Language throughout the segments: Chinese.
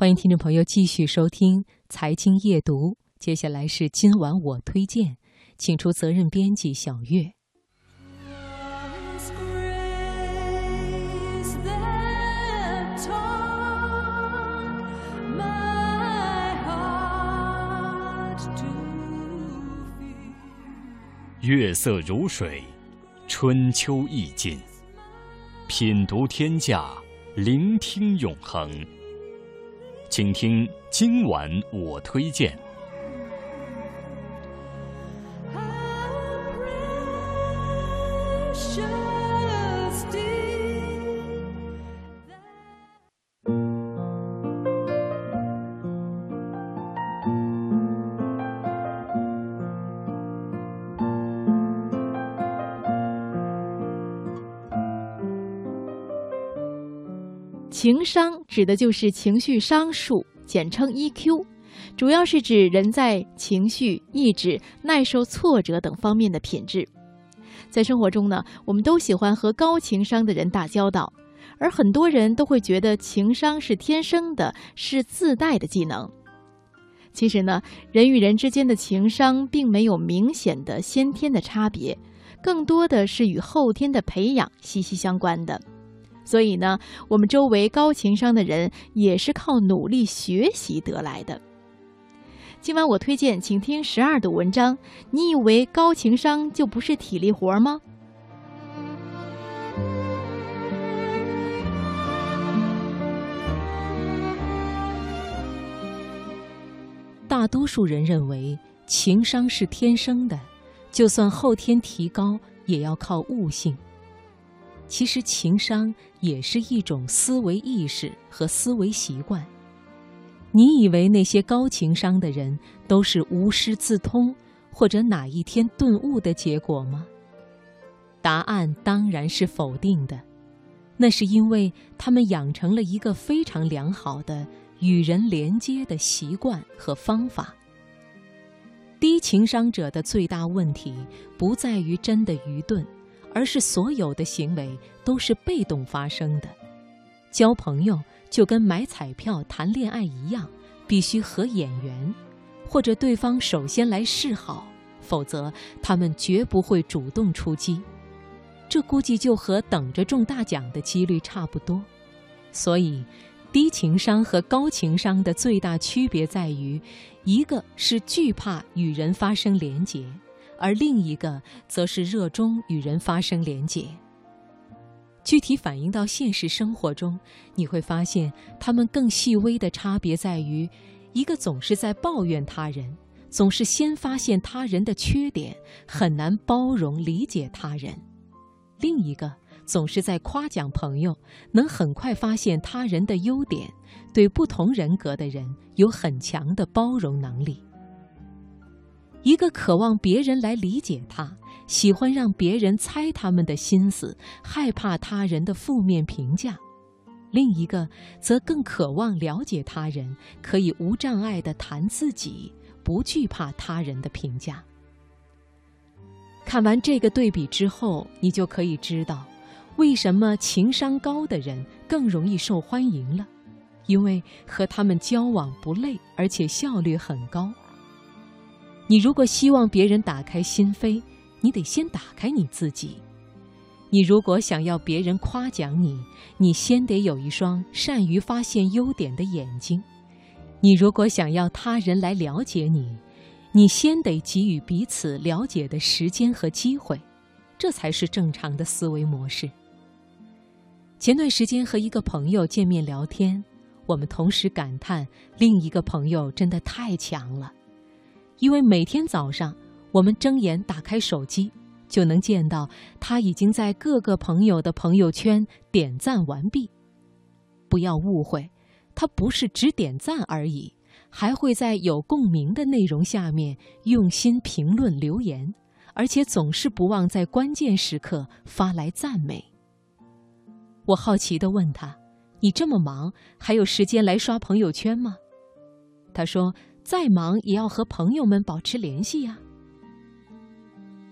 欢迎听众朋友继续收听《财经夜读》，接下来是今晚我推荐，请出责任编辑小月。月色如水，春秋意境，品读天下，聆听永恒。请听今晚我推荐。情商指的就是情绪商数，简称 EQ，主要是指人在情绪、意志、耐受挫折等方面的品质。在生活中呢，我们都喜欢和高情商的人打交道，而很多人都会觉得情商是天生的，是自带的技能。其实呢，人与人之间的情商并没有明显的先天的差别，更多的是与后天的培养息息相关的。所以呢，我们周围高情商的人也是靠努力学习得来的。今晚我推荐，请听十二的文章。你以为高情商就不是体力活吗？大多数人认为情商是天生的，就算后天提高，也要靠悟性。其实情商也是一种思维意识和思维习惯。你以为那些高情商的人都是无师自通或者哪一天顿悟的结果吗？答案当然是否定的。那是因为他们养成了一个非常良好的与人连接的习惯和方法。低情商者的最大问题不在于真的愚钝。而是所有的行为都是被动发生的，交朋友就跟买彩票、谈恋爱一样，必须合眼缘，或者对方首先来示好，否则他们绝不会主动出击。这估计就和等着中大奖的几率差不多。所以，低情商和高情商的最大区别在于，一个是惧怕与人发生连结。而另一个则是热衷与人发生连结。具体反映到现实生活中，你会发现他们更细微的差别在于：一个总是在抱怨他人，总是先发现他人的缺点，很难包容理解他人；另一个总是在夸奖朋友，能很快发现他人的优点，对不同人格的人有很强的包容能力。一个渴望别人来理解他，喜欢让别人猜他们的心思，害怕他人的负面评价；另一个则更渴望了解他人，可以无障碍地谈自己，不惧怕他人的评价。看完这个对比之后，你就可以知道，为什么情商高的人更容易受欢迎了，因为和他们交往不累，而且效率很高。你如果希望别人打开心扉，你得先打开你自己；你如果想要别人夸奖你，你先得有一双善于发现优点的眼睛；你如果想要他人来了解你，你先得给予彼此了解的时间和机会，这才是正常的思维模式。前段时间和一个朋友见面聊天，我们同时感叹另一个朋友真的太强了。因为每天早上，我们睁眼打开手机，就能见到他已经在各个朋友的朋友圈点赞完毕。不要误会，他不是只点赞而已，还会在有共鸣的内容下面用心评论留言，而且总是不忘在关键时刻发来赞美。我好奇地问他：“你这么忙，还有时间来刷朋友圈吗？”他说。再忙也要和朋友们保持联系呀。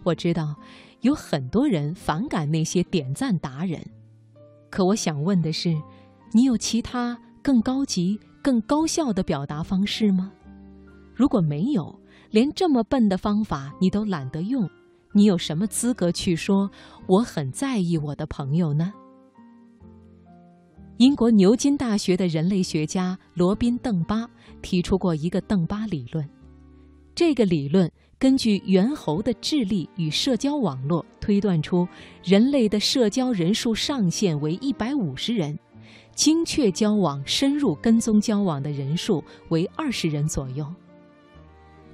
我知道有很多人反感那些点赞达人，可我想问的是，你有其他更高级、更高效的表达方式吗？如果没有，连这么笨的方法你都懒得用，你有什么资格去说我很在意我的朋友呢？英国牛津大学的人类学家罗宾·邓巴提出过一个邓巴理论。这个理论根据猿猴的智力与社交网络推断出，人类的社交人数上限为一百五十人，精确交往、深入跟踪交往的人数为二十人左右。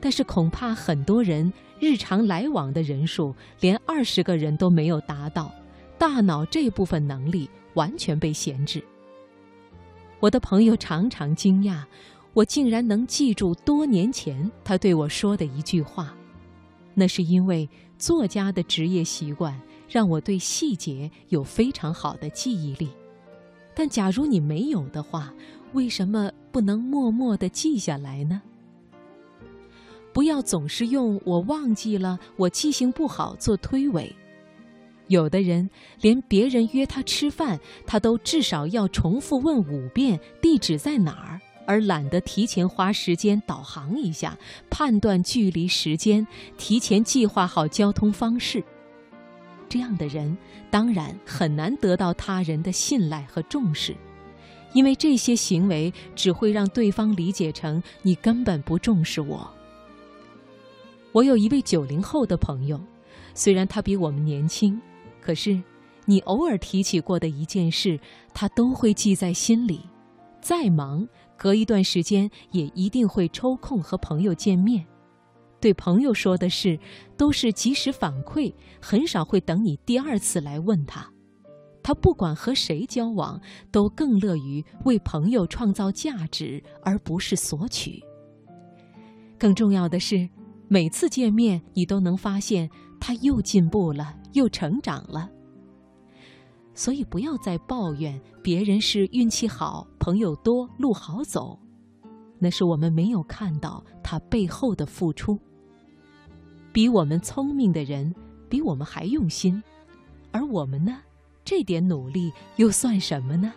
但是恐怕很多人日常来往的人数连二十个人都没有达到，大脑这部分能力完全被闲置。我的朋友常常惊讶，我竟然能记住多年前他对我说的一句话。那是因为作家的职业习惯让我对细节有非常好的记忆力。但假如你没有的话，为什么不能默默地记下来呢？不要总是用“我忘记了”“我记性不好”做推诿。有的人连别人约他吃饭，他都至少要重复问五遍地址在哪儿，而懒得提前花时间导航一下，判断距离、时间，提前计划好交通方式。这样的人当然很难得到他人的信赖和重视，因为这些行为只会让对方理解成你根本不重视我。我有一位九零后的朋友，虽然他比我们年轻。可是，你偶尔提起过的一件事，他都会记在心里。再忙，隔一段时间也一定会抽空和朋友见面。对朋友说的事，都是及时反馈，很少会等你第二次来问他。他不管和谁交往，都更乐于为朋友创造价值，而不是索取。更重要的是，每次见面，你都能发现他又进步了。又成长了，所以不要再抱怨别人是运气好、朋友多、路好走，那是我们没有看到他背后的付出。比我们聪明的人，比我们还用心，而我们呢，这点努力又算什么呢？